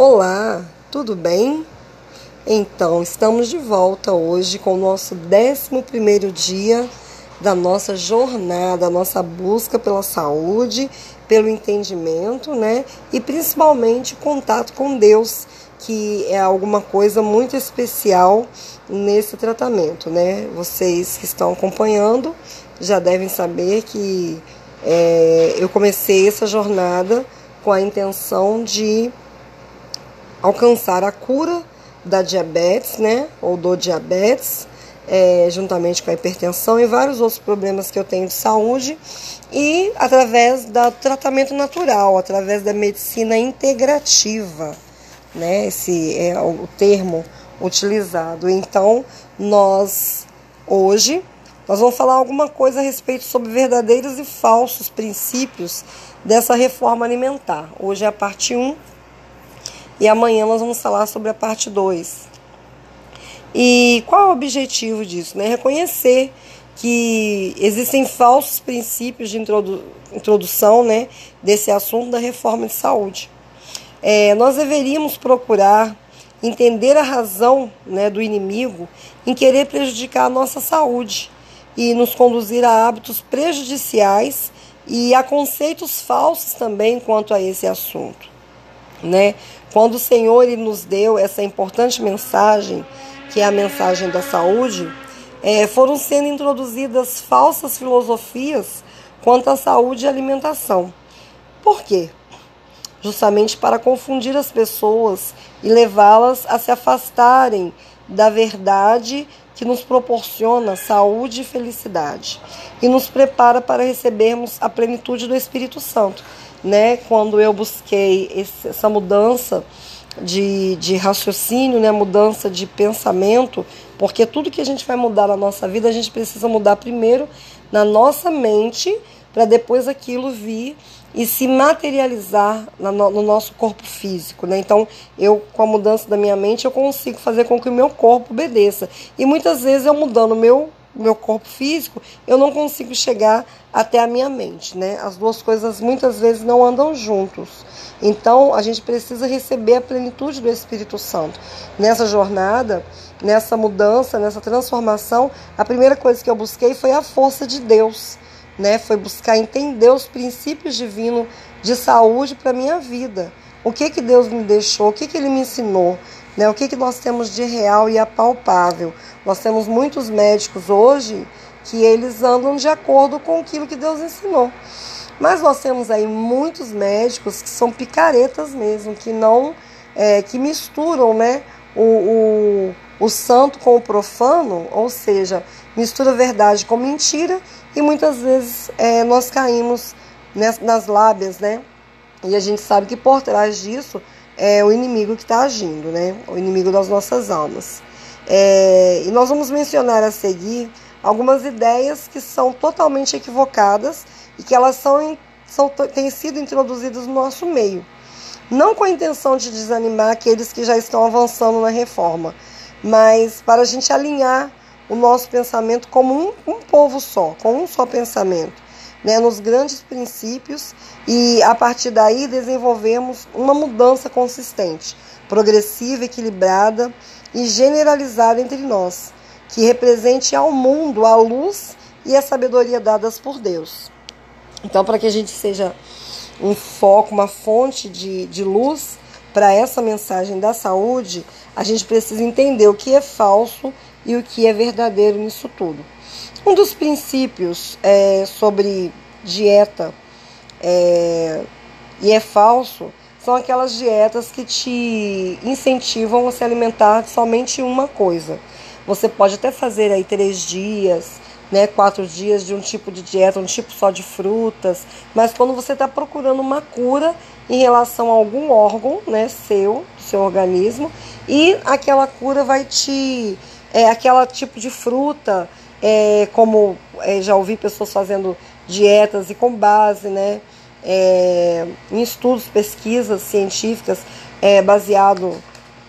Olá, tudo bem? Então, estamos de volta hoje com o nosso 11 dia da nossa jornada, nossa busca pela saúde, pelo entendimento, né? E principalmente contato com Deus, que é alguma coisa muito especial nesse tratamento, né? Vocês que estão acompanhando já devem saber que é, eu comecei essa jornada com a intenção de alcançar a cura da diabetes, né, ou do diabetes, é, juntamente com a hipertensão e vários outros problemas que eu tenho de saúde, e através do tratamento natural, através da medicina integrativa, né, esse é o termo utilizado. Então, nós hoje nós vamos falar alguma coisa a respeito sobre verdadeiros e falsos princípios dessa reforma alimentar. Hoje é a parte 1 e amanhã nós vamos falar sobre a parte 2. E qual é o objetivo disso? Né? Reconhecer que existem falsos princípios de introdu introdução né, desse assunto da reforma de saúde. É, nós deveríamos procurar entender a razão né, do inimigo em querer prejudicar a nossa saúde e nos conduzir a hábitos prejudiciais e a conceitos falsos também quanto a esse assunto. Né? Quando o Senhor nos deu essa importante mensagem, que é a mensagem da saúde, é, foram sendo introduzidas falsas filosofias quanto à saúde e alimentação. Por quê? Justamente para confundir as pessoas e levá-las a se afastarem da verdade que nos proporciona saúde e felicidade e nos prepara para recebermos a plenitude do Espírito Santo né, quando eu busquei esse, essa mudança de, de raciocínio, né, mudança de pensamento, porque tudo que a gente vai mudar na nossa vida, a gente precisa mudar primeiro na nossa mente, para depois aquilo vir e se materializar no nosso corpo físico, né? Então, eu com a mudança da minha mente, eu consigo fazer com que o meu corpo obedeça. E muitas vezes eu mudando o meu meu corpo físico, eu não consigo chegar até a minha mente, né? As duas coisas muitas vezes não andam juntos. Então, a gente precisa receber a plenitude do Espírito Santo. Nessa jornada, nessa mudança, nessa transformação, a primeira coisa que eu busquei foi a força de Deus, né? Foi buscar entender os princípios divinos de saúde para minha vida. O que que Deus me deixou? O que que ele me ensinou? Né? O que, que nós temos de real e apalpável? Nós temos muitos médicos hoje que eles andam de acordo com aquilo que Deus ensinou. Mas nós temos aí muitos médicos que são picaretas mesmo, que não, é, que misturam, né, o, o, o santo com o profano, ou seja, mistura verdade com mentira e muitas vezes é, nós caímos nas, nas lábias, né? E a gente sabe que por trás disso é o inimigo que está agindo, né? O inimigo das nossas almas. É, e nós vamos mencionar a seguir algumas ideias que são totalmente equivocadas e que elas são, são têm sido introduzidas no nosso meio. Não com a intenção de desanimar aqueles que já estão avançando na reforma, mas para a gente alinhar o nosso pensamento como um, um povo só, com um só pensamento né, nos grandes princípios e a partir daí desenvolvemos uma mudança consistente, progressiva, equilibrada e generalizada entre nós, que represente ao mundo a luz e a sabedoria dadas por Deus. Então, para que a gente seja um foco, uma fonte de, de luz para essa mensagem da saúde, a gente precisa entender o que é falso e o que é verdadeiro nisso tudo. Um dos princípios é, sobre dieta é, e é falso são aquelas dietas que te incentivam a se alimentar somente uma coisa. Você pode até fazer aí três dias, né, quatro dias de um tipo de dieta, um tipo só de frutas, mas quando você está procurando uma cura em relação a algum órgão, né, seu, do seu organismo, e aquela cura vai te, é, aquela tipo de fruta é, como é, já ouvi pessoas fazendo dietas e com base né, é, em estudos, pesquisas científicas, é, baseado,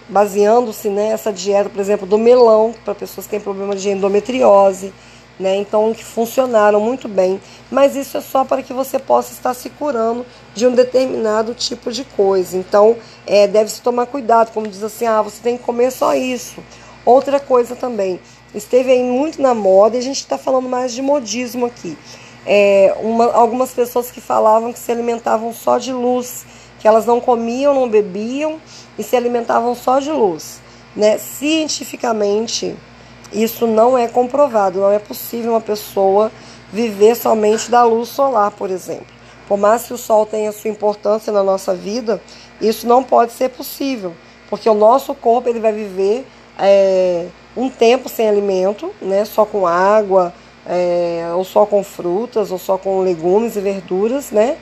baseando-se nessa né, dieta, por exemplo, do melão, para pessoas que têm problema de endometriose, né? Então que funcionaram muito bem, mas isso é só para que você possa estar se curando de um determinado tipo de coisa. Então é, deve se tomar cuidado, como diz assim, ah, você tem que comer só isso. Outra coisa também, esteve aí muito na moda e a gente está falando mais de modismo aqui. É, uma, algumas pessoas que falavam que se alimentavam só de luz, que elas não comiam, não bebiam e se alimentavam só de luz. Né? Cientificamente, isso não é comprovado, não é possível uma pessoa viver somente da luz solar, por exemplo. Por mais que o sol tenha sua importância na nossa vida, isso não pode ser possível, porque o nosso corpo ele vai viver é, um tempo sem alimento, né, só com água, é, ou só com frutas, ou só com legumes e verduras, né?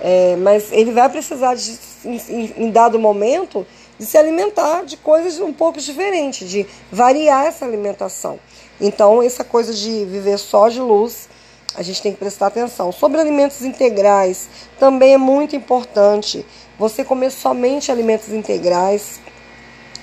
É, mas ele vai precisar de, em, em dado momento de se alimentar de coisas um pouco diferentes, de variar essa alimentação. Então, essa coisa de viver só de luz, a gente tem que prestar atenção. Sobre alimentos integrais, também é muito importante você comer somente alimentos integrais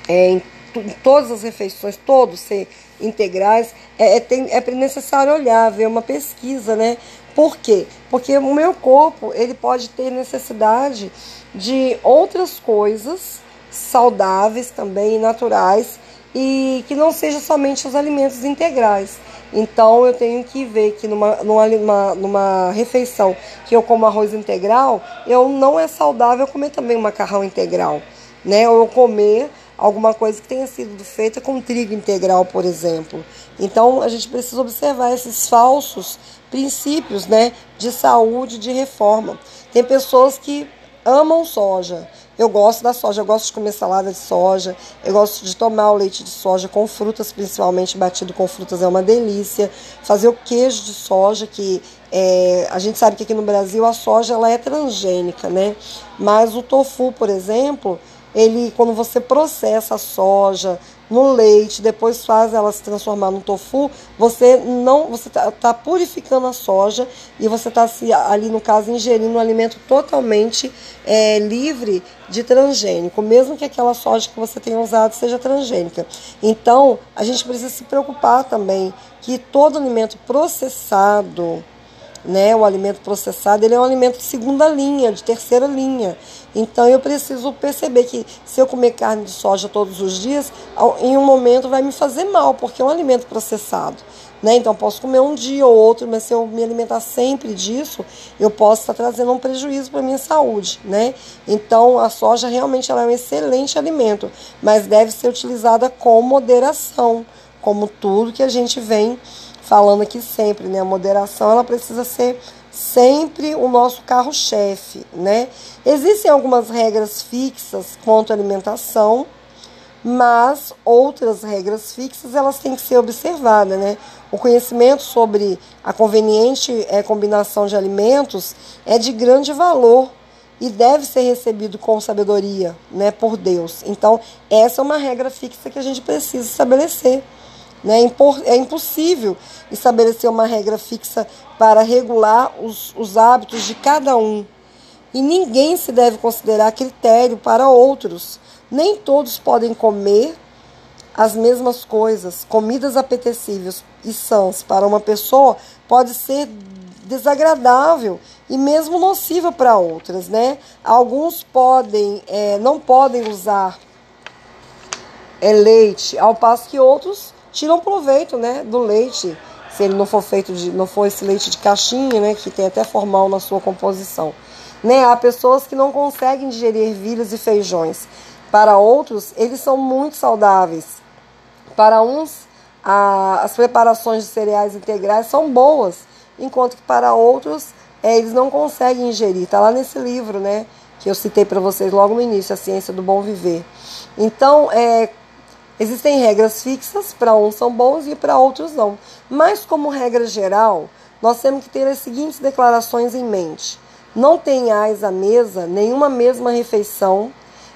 é, em, todas as refeições, todos ser integrais. É, é, tem, é necessário olhar, ver uma pesquisa, né? Por quê? Porque o meu corpo ele pode ter necessidade de outras coisas saudáveis também, naturais e que não seja somente os alimentos integrais. Então eu tenho que ver que numa, numa, numa refeição que eu como arroz integral, eu não é saudável comer também um macarrão integral, né? Ou eu comer alguma coisa que tenha sido feita com trigo integral, por exemplo. Então a gente precisa observar esses falsos princípios, né, de saúde, de reforma. Tem pessoas que amam soja, eu gosto da soja, eu gosto de comer salada de soja, eu gosto de tomar o leite de soja com frutas, principalmente batido com frutas é uma delícia. Fazer o queijo de soja, que é, a gente sabe que aqui no Brasil a soja ela é transgênica, né? Mas o tofu, por exemplo, ele quando você processa a soja, no leite, depois faz ela se transformar no tofu, você não, você está tá purificando a soja e você está ali no caso ingerindo um alimento totalmente é, livre de transgênico, mesmo que aquela soja que você tenha usado seja transgênica. Então, a gente precisa se preocupar também que todo alimento processado né? O alimento processado ele é um alimento de segunda linha, de terceira linha. Então eu preciso perceber que se eu comer carne de soja todos os dias, em um momento vai me fazer mal, porque é um alimento processado. Né? Então posso comer um dia ou outro, mas se eu me alimentar sempre disso, eu posso estar trazendo um prejuízo para minha saúde. Né? Então a soja realmente ela é um excelente alimento, mas deve ser utilizada com moderação, como tudo que a gente vem falando aqui sempre, né? A moderação ela precisa ser sempre o nosso carro-chefe, né? Existem algumas regras fixas quanto à alimentação, mas outras regras fixas elas têm que ser observadas, né? O conhecimento sobre a conveniente é, combinação de alimentos é de grande valor e deve ser recebido com sabedoria, né, por Deus. Então, essa é uma regra fixa que a gente precisa estabelecer. Né? É, é impossível estabelecer uma regra fixa para regular os, os hábitos de cada um. E ninguém se deve considerar critério para outros. Nem todos podem comer as mesmas coisas. Comidas apetecíveis e sãs para uma pessoa pode ser desagradável e mesmo nociva para outras, né? Alguns podem, é, não podem usar é, leite, ao passo que outros tiram proveito, né, do leite, se ele não for feito de, não for esse leite de caixinha, né, que tem até formal na sua composição. Né, há pessoas que não conseguem digerir ervilhas e feijões. Para outros, eles são muito saudáveis. Para uns, a, as preparações de cereais integrais são boas, enquanto que para outros é, eles não conseguem ingerir. Está lá nesse livro, né, que eu citei para vocês logo no início, A Ciência do Bom Viver. Então, é, Existem regras fixas, para uns são bons e para outros não. Mas, como regra geral, nós temos que ter as seguintes declarações em mente: não tenhais à mesa nenhuma mesma refeição,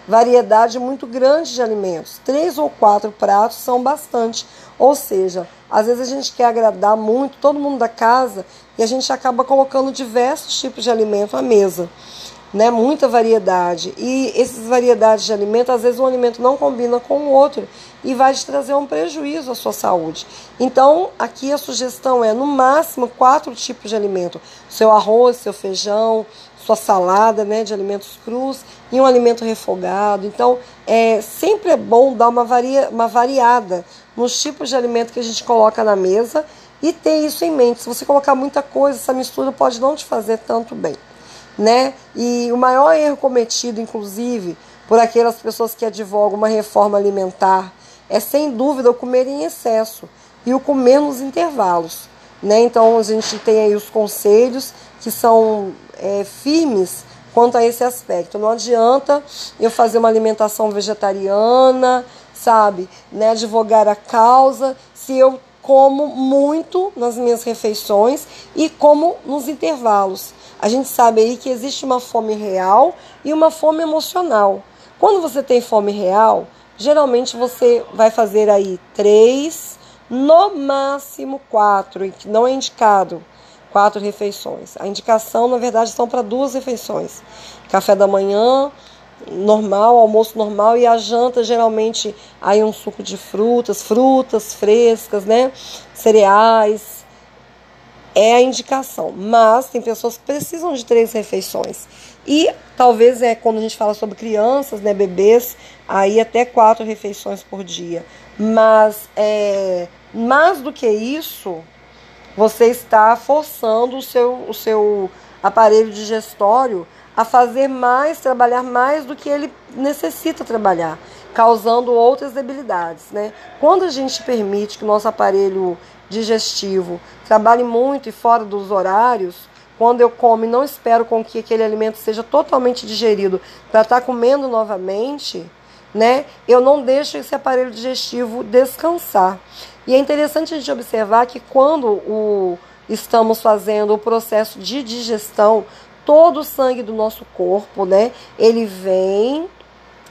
variedade muito grande de alimentos. Três ou quatro pratos são bastante. Ou seja, às vezes a gente quer agradar muito todo mundo da casa e a gente acaba colocando diversos tipos de alimento à mesa. Né? Muita variedade. E essas variedades de alimento, às vezes um alimento não combina com o outro e vai te trazer um prejuízo à sua saúde. Então, aqui a sugestão é, no máximo, quatro tipos de alimento: seu arroz, seu feijão, sua salada né, de alimentos crus e um alimento refogado. Então, é, sempre é bom dar uma, varia, uma variada nos tipos de alimento que a gente coloca na mesa e ter isso em mente. Se você colocar muita coisa, essa mistura pode não te fazer tanto bem. Né? E o maior erro cometido, inclusive, por aquelas pessoas que advogam uma reforma alimentar é sem dúvida o comer em excesso e o comer nos intervalos. Né? Então a gente tem aí os conselhos que são é, firmes quanto a esse aspecto. Não adianta eu fazer uma alimentação vegetariana, sabe, né, advogar a causa, se eu como muito nas minhas refeições e como nos intervalos. A gente sabe aí que existe uma fome real e uma fome emocional. Quando você tem fome real, Geralmente você vai fazer aí três, no máximo quatro, que não é indicado quatro refeições. A indicação, na verdade, são para duas refeições: café da manhã normal, almoço normal e a janta geralmente aí um suco de frutas, frutas frescas, né? Cereais, é a indicação. Mas tem pessoas que precisam de três refeições. E talvez é quando a gente fala sobre crianças, né, bebês, aí até quatro refeições por dia. Mas é, mais do que isso, você está forçando o seu, o seu aparelho digestório a fazer mais, trabalhar mais do que ele necessita trabalhar, causando outras debilidades. Né? Quando a gente permite que o nosso aparelho digestivo trabalhe muito e fora dos horários, quando eu como e não espero com que aquele alimento seja totalmente digerido para estar tá comendo novamente, né? Eu não deixo esse aparelho digestivo descansar. E é interessante a gente observar que quando o, estamos fazendo o processo de digestão, todo o sangue do nosso corpo, né? Ele vem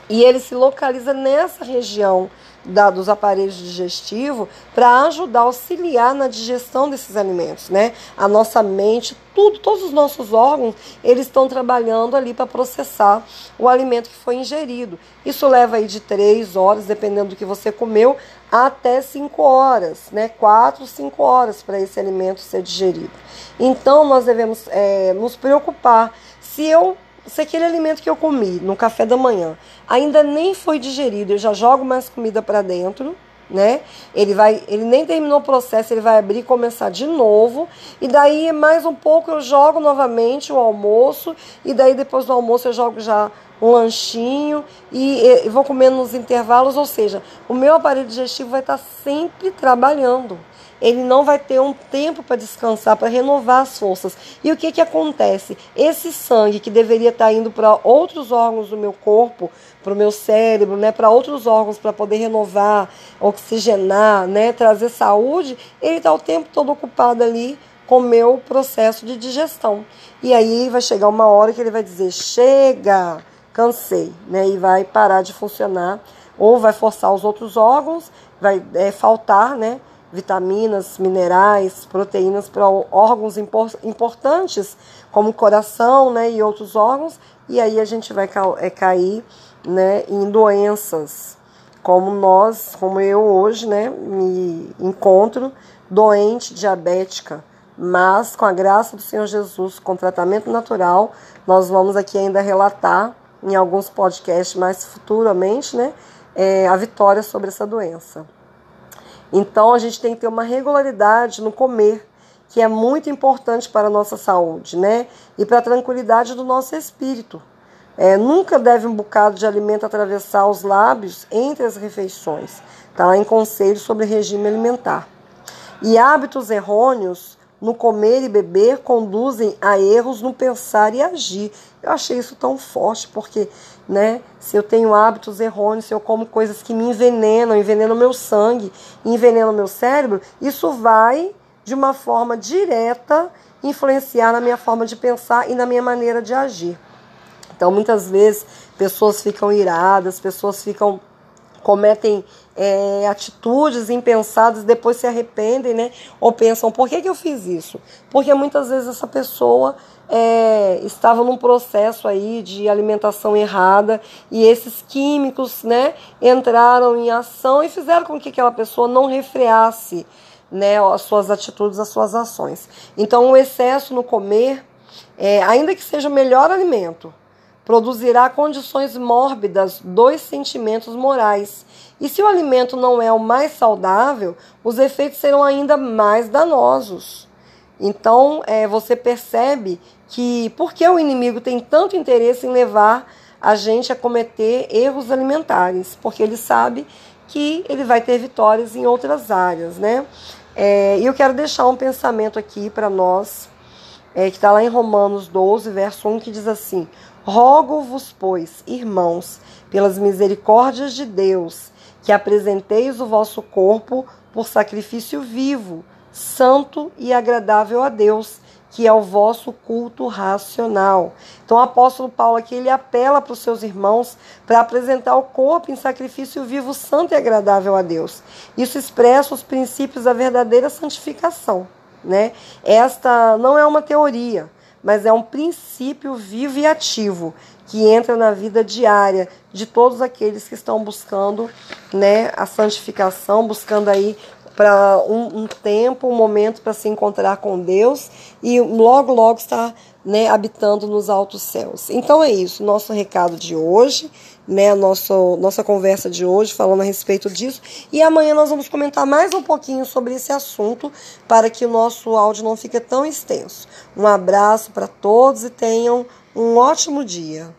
e ele se localiza nessa região da, dos aparelhos digestivos para ajudar, auxiliar na digestão desses alimentos, né? A nossa mente, tudo, todos os nossos órgãos, eles estão trabalhando ali para processar o alimento que foi ingerido. Isso leva aí de três horas, dependendo do que você comeu, até cinco horas, né? Quatro, cinco horas para esse alimento ser digerido. Então nós devemos é, nos preocupar. Se eu se aquele alimento que eu comi no café da manhã. Ainda nem foi digerido, eu já jogo mais comida para dentro, né? Ele vai, ele nem terminou o processo, ele vai abrir e começar de novo, e daí mais um pouco eu jogo novamente o almoço, e daí depois do almoço eu jogo já um lanchinho. E, e vou comendo nos intervalos, ou seja, o meu aparelho digestivo vai estar sempre trabalhando ele não vai ter um tempo para descansar, para renovar as forças. E o que, que acontece? Esse sangue que deveria estar tá indo para outros órgãos do meu corpo, para o meu cérebro, né, para outros órgãos para poder renovar, oxigenar, né, trazer saúde, ele está o tempo todo ocupado ali com o meu processo de digestão. E aí vai chegar uma hora que ele vai dizer: chega, cansei, né, e vai parar de funcionar, ou vai forçar os outros órgãos, vai é, faltar, né? Vitaminas, minerais, proteínas para órgãos importantes, como o coração né, e outros órgãos, e aí a gente vai é, cair né, em doenças, como nós, como eu hoje, né, me encontro doente, diabética, mas com a graça do Senhor Jesus, com tratamento natural, nós vamos aqui ainda relatar em alguns podcasts mais futuramente, né, é, a vitória sobre essa doença. Então a gente tem que ter uma regularidade no comer, que é muito importante para a nossa saúde, né? E para a tranquilidade do nosso espírito. É, nunca deve um bocado de alimento atravessar os lábios entre as refeições. Está lá em conselho sobre regime alimentar. E hábitos errôneos no comer e beber conduzem a erros no pensar e agir. Eu achei isso tão forte, porque né, se eu tenho hábitos errôneos, se eu como coisas que me envenenam, envenenam meu sangue, envenenam meu cérebro, isso vai, de uma forma direta, influenciar na minha forma de pensar e na minha maneira de agir. Então, muitas vezes, pessoas ficam iradas, pessoas ficam cometem é, atitudes impensadas, depois se arrependem, né? Ou pensam, por que, que eu fiz isso? Porque muitas vezes essa pessoa é, estava num processo aí de alimentação errada e esses químicos, né, entraram em ação e fizeram com que aquela pessoa não refreasse, né, as suas atitudes, as suas ações. Então, o excesso no comer, é, ainda que seja o melhor alimento, produzirá condições mórbidas dos sentimentos morais. E se o alimento não é o mais saudável, os efeitos serão ainda mais danosos. Então, é, você percebe que por que o inimigo tem tanto interesse em levar a gente a cometer erros alimentares? Porque ele sabe que ele vai ter vitórias em outras áreas, né? É, e eu quero deixar um pensamento aqui para nós, é, que está lá em Romanos 12, verso 1, que diz assim: Rogo-vos, pois, irmãos, pelas misericórdias de Deus, que apresenteis o vosso corpo por sacrifício vivo, santo e agradável a Deus, que é o vosso culto racional. Então, o apóstolo Paulo aqui ele apela para os seus irmãos para apresentar o corpo em sacrifício vivo, santo e agradável a Deus. Isso expressa os princípios da verdadeira santificação, né? Esta não é uma teoria, mas é um princípio vivo e ativo que entra na vida diária de todos aqueles que estão buscando, né, a santificação, buscando aí para um, um, tempo, um momento para se encontrar com Deus e logo, logo está né, habitando nos altos céus. Então é isso, nosso recado de hoje, né, nosso, nossa conversa de hoje falando a respeito disso. E amanhã nós vamos comentar mais um pouquinho sobre esse assunto para que o nosso áudio não fique tão extenso. Um abraço para todos e tenham um ótimo dia.